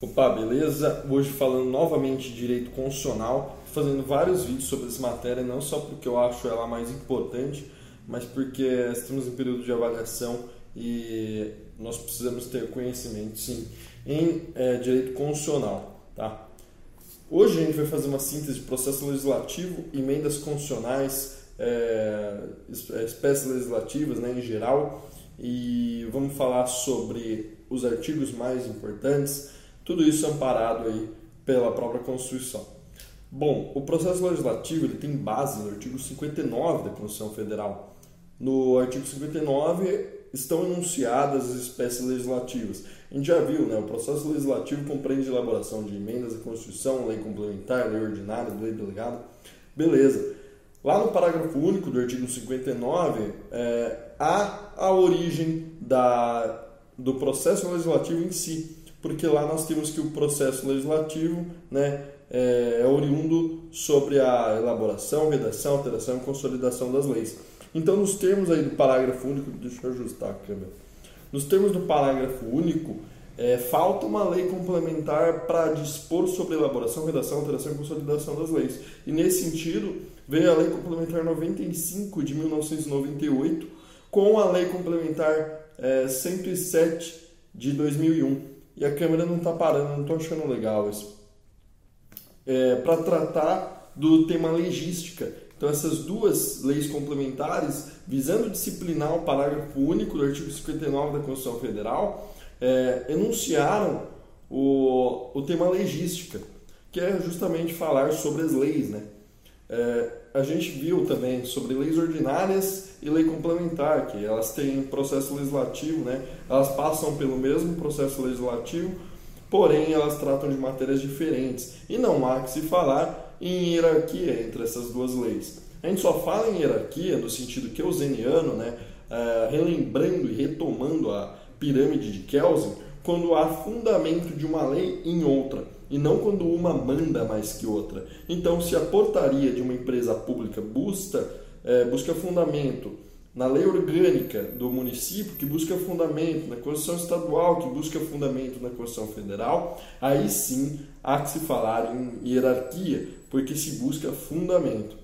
Opa, beleza? Hoje falando novamente de direito constitucional, fazendo vários vídeos sobre essa matéria, não só porque eu acho ela mais importante, mas porque estamos em período de avaliação e nós precisamos ter conhecimento, sim, em é, direito constitucional, tá? Hoje a gente vai fazer uma síntese de processo legislativo, emendas constitucionais, é, espécies legislativas né, em geral, e vamos falar sobre os artigos mais importantes, tudo isso amparado aí pela própria Constituição. Bom, o processo legislativo ele tem base no artigo 59 da Constituição Federal. No artigo 59 estão enunciadas as espécies legislativas. A gente já viu, né? O processo legislativo compreende elaboração de emendas à Constituição, lei complementar, lei ordinária, lei delegada. Beleza. Lá no parágrafo único do artigo 59, é, há a origem da, do processo legislativo em si porque lá nós temos que o processo legislativo né, é, é oriundo sobre a elaboração, redação, alteração e consolidação das leis. Então, nos termos aí do parágrafo único, deixa eu ajustar a câmera. Nos termos do parágrafo único, é, falta uma lei complementar para dispor sobre elaboração, redação, alteração e consolidação das leis. E nesse sentido, veio a Lei Complementar 95 de 1998 com a Lei Complementar é, 107 de 2001 e a câmera não está parando, não estou achando legal isso. É, Para tratar do tema legística. Então, essas duas leis complementares, visando disciplinar o parágrafo único do artigo 59 da Constituição Federal, é, enunciaram o, o tema legística, que é justamente falar sobre as leis. Né? É, a gente viu também sobre leis ordinárias e lei complementar, que elas têm processo legislativo, né? elas passam pelo mesmo processo legislativo, porém elas tratam de matérias diferentes. E não há que se falar em hierarquia entre essas duas leis. A gente só fala em hierarquia no sentido keuseniano, né? Uh, relembrando e retomando a pirâmide de Kelsen, quando há fundamento de uma lei em outra e não quando uma manda mais que outra. Então, se a portaria de uma empresa pública busca, é, busca fundamento na lei orgânica do município, que busca fundamento na Constituição Estadual, que busca fundamento na Constituição Federal, aí sim há que se falar em hierarquia, porque se busca fundamento.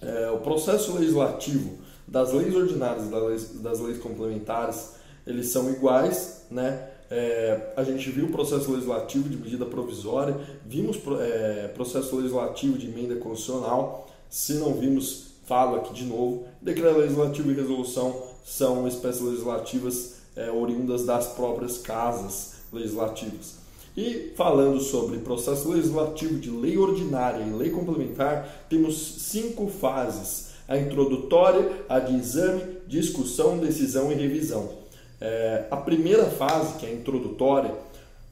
É, o processo legislativo das leis ordinárias e das leis, das leis complementares, eles são iguais, né? É, a gente viu o processo legislativo de medida provisória, vimos é, processo legislativo de emenda constitucional. Se não vimos, falo aqui de novo. Decreto legislativo e resolução são espécies legislativas é, oriundas das próprias casas legislativas. E falando sobre processo legislativo de lei ordinária e lei complementar, temos cinco fases: a introdutória, a de exame, discussão, decisão e revisão. É, a primeira fase, que é a introdutória,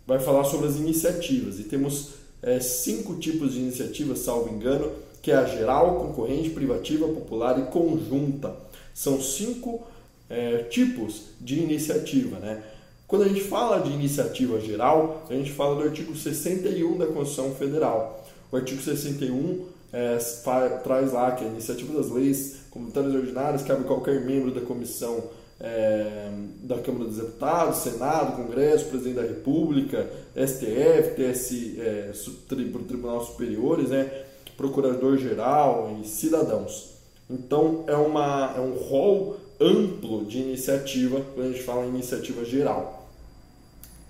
vai falar sobre as iniciativas. E temos é, cinco tipos de iniciativas, salvo engano, que é a geral, concorrente, privativa, popular e conjunta. São cinco é, tipos de iniciativa. Né? Quando a gente fala de iniciativa geral, a gente fala do artigo 61 da Constituição Federal. O artigo 61 é, traz lá que a iniciativa das leis comunitárias ordinárias cabe qualquer membro da comissão é, da Câmara dos Deputados, Senado, Congresso, Presidente da República, STF, TS, é, Tribunal Superiores, né, Procurador-Geral e cidadãos. Então é, uma, é um rol amplo de iniciativa quando a gente fala em iniciativa geral.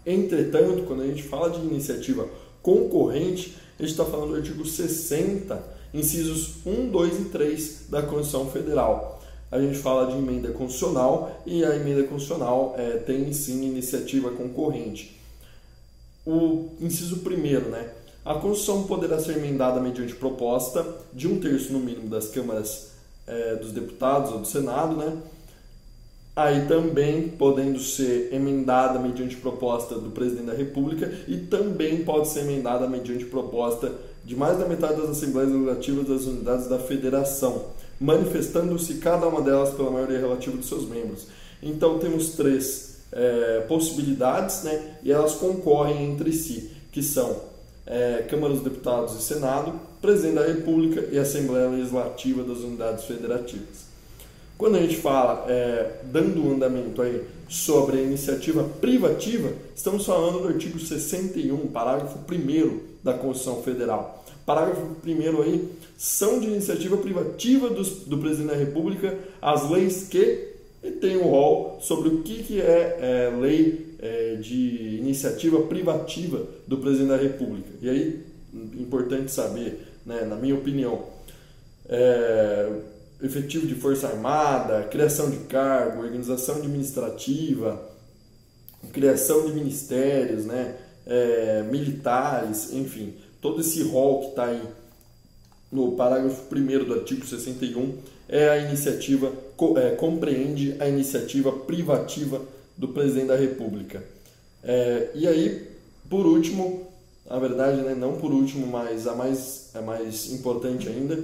Entretanto, quando a gente fala de iniciativa concorrente, a gente está falando do artigo 60, incisos 1, 2 e 3 da Constituição Federal a gente fala de emenda constitucional e a emenda constitucional é, tem sim iniciativa concorrente. O inciso primeiro, né? A Constituição poderá ser emendada mediante proposta de um terço no mínimo das câmaras é, dos deputados ou do Senado, né? Aí também podendo ser emendada mediante proposta do presidente da República e também pode ser emendada mediante proposta de mais da metade das assembleias legislativas das unidades da federação manifestando-se cada uma delas pela maioria relativa dos seus membros. Então temos três é, possibilidades, né, e elas concorrem entre si, que são é, Câmara dos Deputados e Senado, Presidente da República e Assembleia Legislativa das Unidades Federativas. Quando a gente fala, é, dando um andamento aí sobre a iniciativa privativa, estamos falando do artigo 61, parágrafo 1 da Constituição Federal. Parágrafo 1 aí, são de iniciativa privativa do, do presidente da República as leis que tem um rol sobre o que, que é, é lei é, de iniciativa privativa do presidente da República. E aí, importante saber, né, na minha opinião, é, efetivo de Força Armada, criação de cargo, organização administrativa, criação de ministérios, né, é, militares, enfim, todo esse rol que está aí no parágrafo 1 do artigo 61 é a iniciativa, é, compreende a iniciativa privativa do presidente da República. É, e aí, por último, na verdade, né, não por último, mas a mais, a mais importante ainda,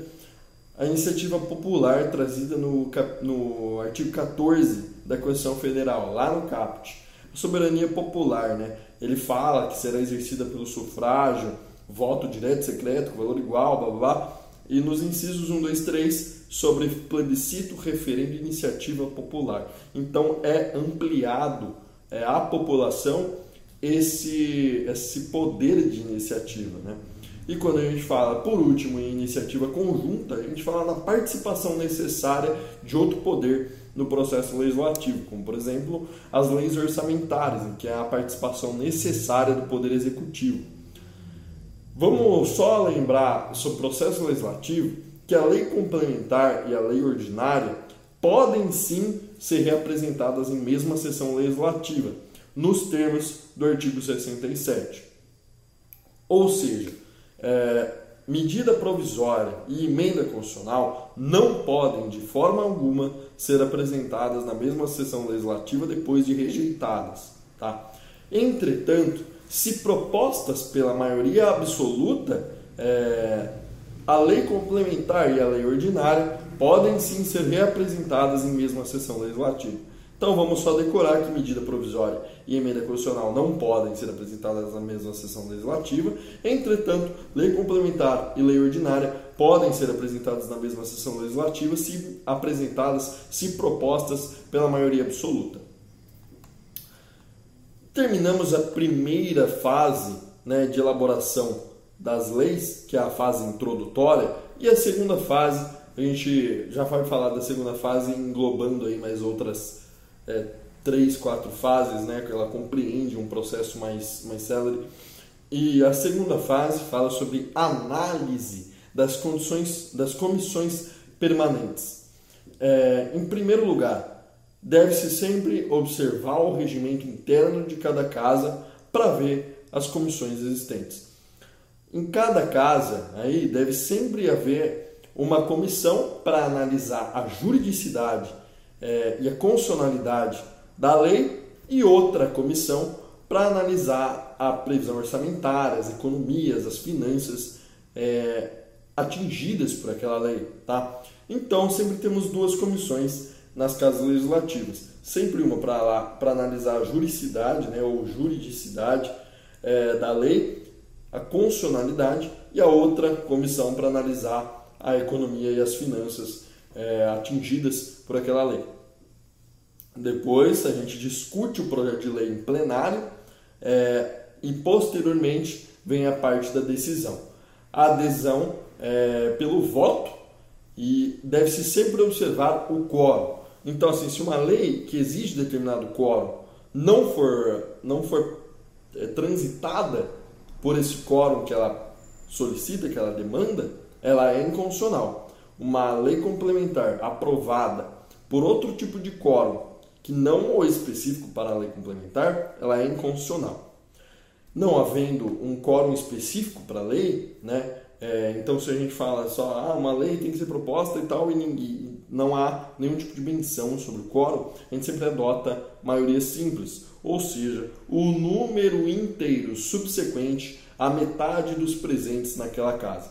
a iniciativa popular trazida no, no artigo 14 da Constituição Federal, lá no CAPT. A soberania popular, né? ele fala que será exercida pelo sufrágio, voto direto, secreto, valor igual, blá blá blá. E nos incisos 1, 2, 3, sobre plebiscito, referendo e iniciativa popular. Então é ampliado é, à população esse, esse poder de iniciativa. Né? E quando a gente fala, por último, em iniciativa conjunta, a gente fala na participação necessária de outro poder no processo legislativo, como por exemplo as leis orçamentárias, que é a participação necessária do poder executivo. Vamos só lembrar sobre o processo legislativo que a lei complementar e a lei ordinária podem sim ser reapresentadas em mesma sessão legislativa, nos termos do artigo 67. Ou seja, é, medida provisória e emenda constitucional não podem, de forma alguma, ser apresentadas na mesma sessão legislativa depois de rejeitadas. Tá? Entretanto, se propostas pela maioria absoluta, é, a lei complementar e a lei ordinária podem sim ser reapresentadas em mesma sessão legislativa. Então vamos só decorar que medida provisória e emenda constitucional não podem ser apresentadas na mesma sessão legislativa, entretanto, lei complementar e lei ordinária podem ser apresentadas na mesma sessão legislativa se apresentadas, se propostas pela maioria absoluta. Terminamos a primeira fase né, de elaboração das leis, que é a fase introdutória, e a segunda fase, a gente já vai falar da segunda fase englobando aí mais outras é, três, quatro fases, né, que ela compreende um processo mais, mais célere. E a segunda fase fala sobre análise das condições das comissões permanentes. É, em primeiro lugar, deve-se sempre observar o regimento interno de cada casa para ver as comissões existentes. Em cada casa, aí deve sempre haver uma comissão para analisar a juridicidade é, e a constitucionalidade da lei e outra comissão para analisar a previsão orçamentária, as economias, as finanças é, atingidas por aquela lei. Tá? Então, sempre temos duas comissões nas casas legislativas. Sempre uma para analisar a juridicidade né, ou juridicidade é, da lei, a constitucionalidade, e a outra comissão para analisar a economia e as finanças é, atingidas por aquela lei. Depois a gente discute o projeto de lei em plenário é, e posteriormente vem a parte da decisão. A adesão é, pelo voto e deve-se sempre observar o quórum. Então, assim, se uma lei que exige determinado quórum não for, não for é, transitada por esse quórum que ela solicita, que ela demanda, ela é inconstitucional. Uma lei complementar aprovada por outro tipo de quórum que não o específico para a lei complementar, ela é inconstitucional. Não havendo um quórum específico para a lei, né, é, então se a gente fala só, ah, uma lei tem que ser proposta e tal, e ninguém, não há nenhum tipo de menção sobre o quórum, a gente sempre adota maioria simples, ou seja, o número inteiro subsequente à metade dos presentes naquela casa.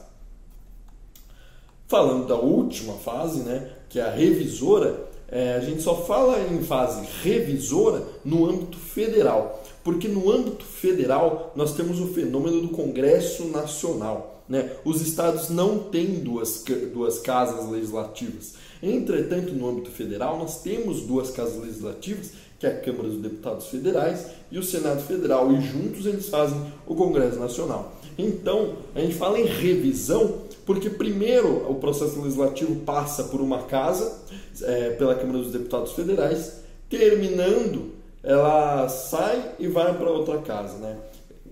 Falando da última fase, né, que é a revisora, é, a gente só fala em fase revisora no âmbito federal. Porque no âmbito federal nós temos o fenômeno do Congresso Nacional. Né? Os estados não têm duas, duas casas legislativas. Entretanto, no âmbito federal, nós temos duas casas legislativas, que é a Câmara dos Deputados Federais e o Senado Federal, e juntos eles fazem o Congresso Nacional. Então, a gente fala em revisão porque, primeiro, o processo legislativo passa por uma casa, é, pela Câmara dos Deputados Federais, terminando, ela sai e vai para outra casa. Né?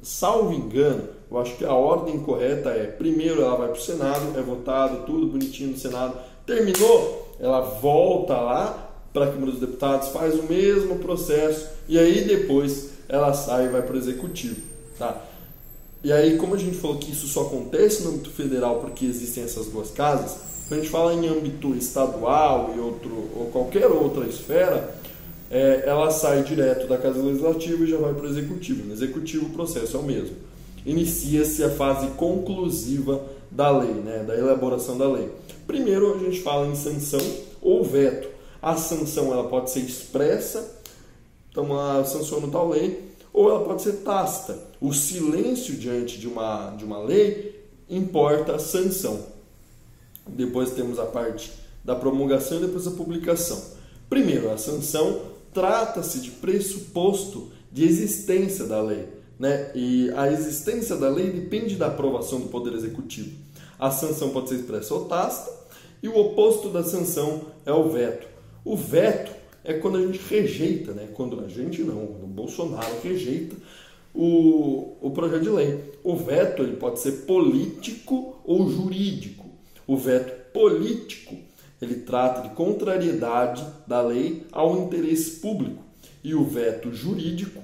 Salvo engano, eu acho que a ordem correta é: primeiro ela vai para o Senado, é votado, tudo bonitinho no Senado, terminou, ela volta lá para a Câmara dos Deputados, faz o mesmo processo e aí depois ela sai e vai para o Executivo. Tá? E aí, como a gente falou que isso só acontece no âmbito federal porque existem essas duas casas, quando a gente fala em âmbito estadual e outro, ou qualquer outra esfera, é, ela sai direto da Casa Legislativa e já vai para o Executivo. No Executivo o processo é o mesmo. Inicia-se a fase conclusiva da lei, né, da elaboração da lei. Primeiro a gente fala em sanção ou veto. A sanção ela pode ser expressa, então a sanção tal lei, ou ela pode ser tácita. O silêncio diante de uma, de uma lei importa a sanção. Depois temos a parte da promulgação e depois a publicação. Primeiro, a sanção trata-se de pressuposto de existência da lei. Né? E a existência da lei depende da aprovação do Poder Executivo. A sanção pode ser expressa ou tácita, e o oposto da sanção é o veto. O veto é quando a gente rejeita, né? quando a gente não, o Bolsonaro rejeita o, o projeto de lei. O veto ele pode ser político ou jurídico. O veto político ele trata de contrariedade da lei ao interesse público e o veto jurídico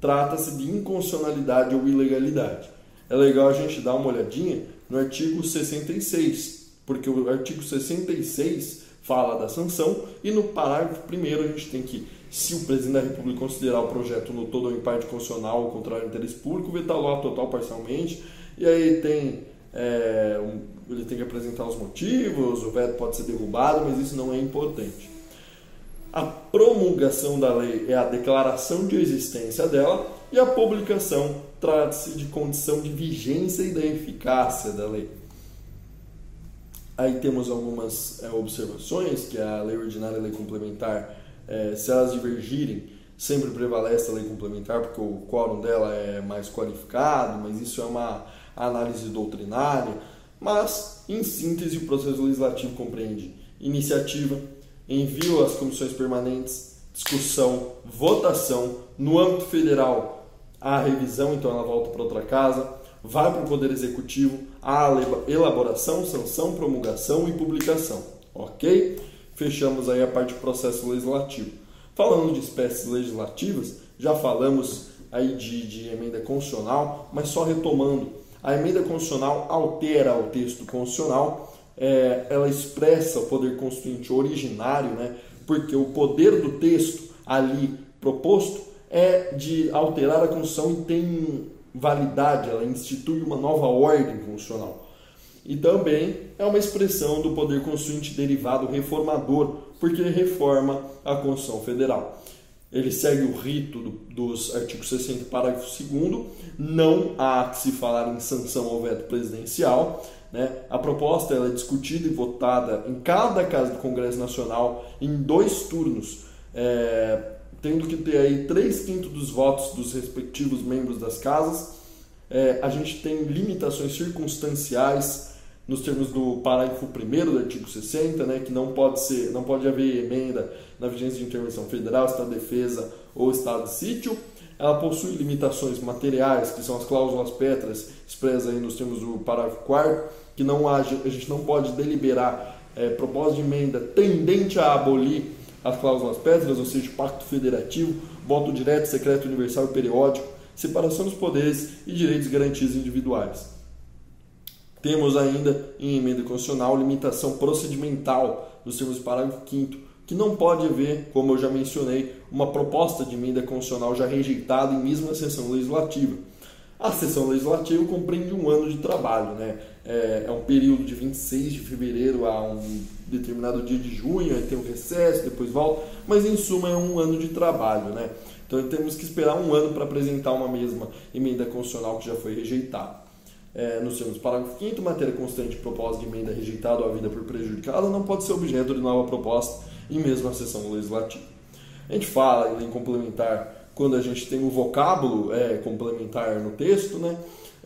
trata-se de inconstitucionalidade ou ilegalidade. É legal a gente dar uma olhadinha no artigo 66, porque o artigo 66 fala da sanção e no parágrafo primeiro a gente tem que se o presidente da República considerar o projeto no todo ou em parte constitucional ou contrário ao interesse público, vetá-lo total parcialmente. E aí tem é, um, ele tem que apresentar os motivos, o veto pode ser derrubado, mas isso não é importante. A promulgação da lei é a declaração de existência dela e a publicação trata-se de condição de vigência e da eficácia da lei. Aí temos algumas é, observações, que a lei ordinária e a lei complementar, é, se elas divergirem, sempre prevalece a lei complementar, porque o quórum dela é mais qualificado, mas isso é uma análise doutrinária. Mas, em síntese, o processo legislativo compreende iniciativa, envio às comissões permanentes, discussão, votação, no âmbito federal, a revisão, então ela volta para outra casa, vai para o Poder Executivo a elaboração, sanção, promulgação e publicação. Ok? Fechamos aí a parte do processo legislativo. Falando de espécies legislativas, já falamos aí de, de emenda constitucional, mas só retomando, a emenda constitucional altera o texto constitucional, é, ela expressa o poder constituinte originário, né? porque o poder do texto ali proposto é de alterar a Constituição e tem validade, ela institui uma nova ordem constitucional. E também é uma expressão do poder constituinte derivado reformador, porque reforma a Constituição Federal. Ele segue o rito do, dos artigos 60, parágrafo 2 não há que se falar em sanção ao veto presidencial. Né? A proposta é discutida e votada em cada casa do Congresso Nacional em dois turnos. É, tendo que ter aí três quintos dos votos dos respectivos membros das casas. É, a gente tem limitações circunstanciais nos termos do parágrafo 1 do artigo 60, né, que não pode ser, não pode haver emenda na vigência de intervenção federal, estado de defesa ou estado de sítio. Ela possui limitações materiais, que são as cláusulas pétreas, expressas aí nos termos do parágrafo 4 que não haja, a gente não pode deliberar é, proposta de emenda tendente a abolir as cláusulas pétreas, ou seja, pacto federativo, voto direto, secreto, universal e periódico, separação dos poderes e direitos garantidos individuais. Temos ainda em emenda constitucional limitação procedimental nos termos do parágrafo 5 que não pode haver, como eu já mencionei, uma proposta de emenda constitucional já rejeitada em mesma sessão legislativa. A sessão legislativa compreende um ano de trabalho, né? É, é um período de 26 de fevereiro a um determinado dia de junho, aí tem um recesso, depois volta, mas em suma é um ano de trabalho, né? Então temos que esperar um ano para apresentar uma mesma emenda constitucional que já foi rejeitada. É, nos termos do parágrafo 5 matéria constante de proposta de emenda rejeitada ou vida por prejudicada não pode ser objeto de nova proposta em mesma sessão legislativa. A gente fala em complementar quando a gente tem o vocábulo é, complementar no texto, né?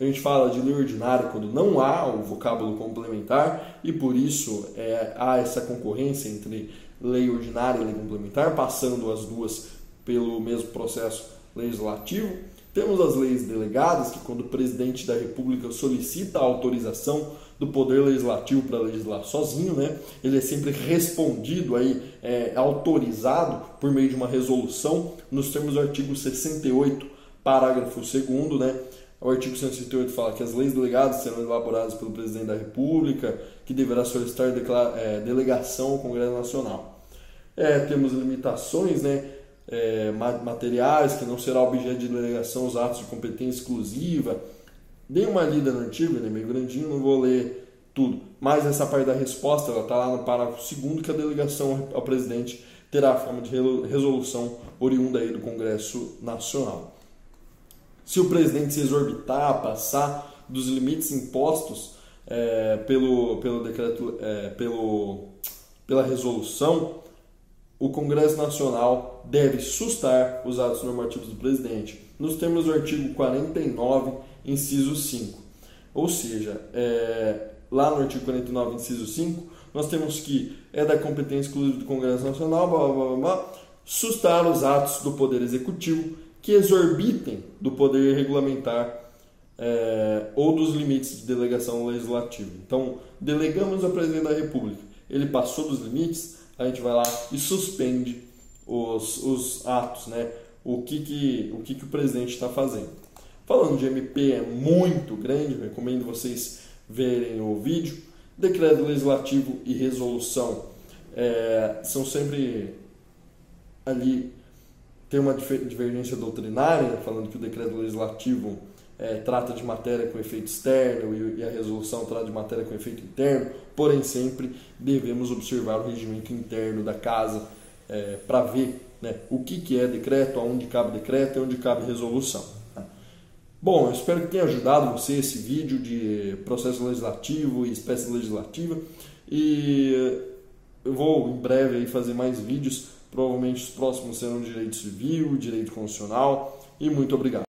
A gente fala de lei ordinária quando não há o vocábulo complementar e por isso é, há essa concorrência entre lei ordinária e lei complementar, passando as duas pelo mesmo processo legislativo. Temos as leis delegadas, que quando o presidente da República solicita a autorização do poder legislativo para legislar sozinho, né? Ele é sempre respondido aí, é, autorizado por meio de uma resolução, nos termos do artigo 68, parágrafo 2 né? O artigo 168 fala que as leis delegadas serão elaboradas pelo presidente da República, que deverá solicitar é, delegação ao Congresso Nacional. É, temos limitações, né? É, materiais que não será objeto de delegação os atos de competência exclusiva. Dei uma lida no artigo, ele é meio grandinho, não vou ler tudo. Mas essa parte da resposta, ela está lá no parágrafo 2 que a delegação ao presidente terá a forma de resolução oriunda aí do Congresso Nacional. Se o presidente se exorbitar, passar dos limites impostos é, pelo, pelo decreto, é, pelo, pela resolução, o Congresso Nacional deve sustar os atos normativos do presidente, nos termos do artigo 49, inciso 5. Ou seja, é, lá no artigo 49, inciso 5, nós temos que é da competência exclusiva do Congresso Nacional, blá, blá, blá, blá, sustar os atos do Poder Executivo que exorbitem do poder regulamentar é, ou dos limites de delegação legislativa. Então, delegamos ao presidente da República, ele passou dos limites, a gente vai lá e suspende os, os atos, né? o, que, que, o que, que o presidente está fazendo. Falando de MP é muito grande, recomendo vocês verem o vídeo. Decreto legislativo e resolução é, são sempre ali tem uma divergência doutrinária, falando que o decreto legislativo é, trata de matéria com efeito externo e a resolução trata de matéria com efeito interno, porém sempre devemos observar o regimento interno da casa é, para ver né, o que, que é decreto, aonde cabe decreto e onde cabe resolução. Tá? Bom, eu espero que tenha ajudado você esse vídeo de processo legislativo e espécie legislativa e eu vou em breve fazer mais vídeos Provavelmente os próximos serão direito civil, direito constitucional. E muito obrigado.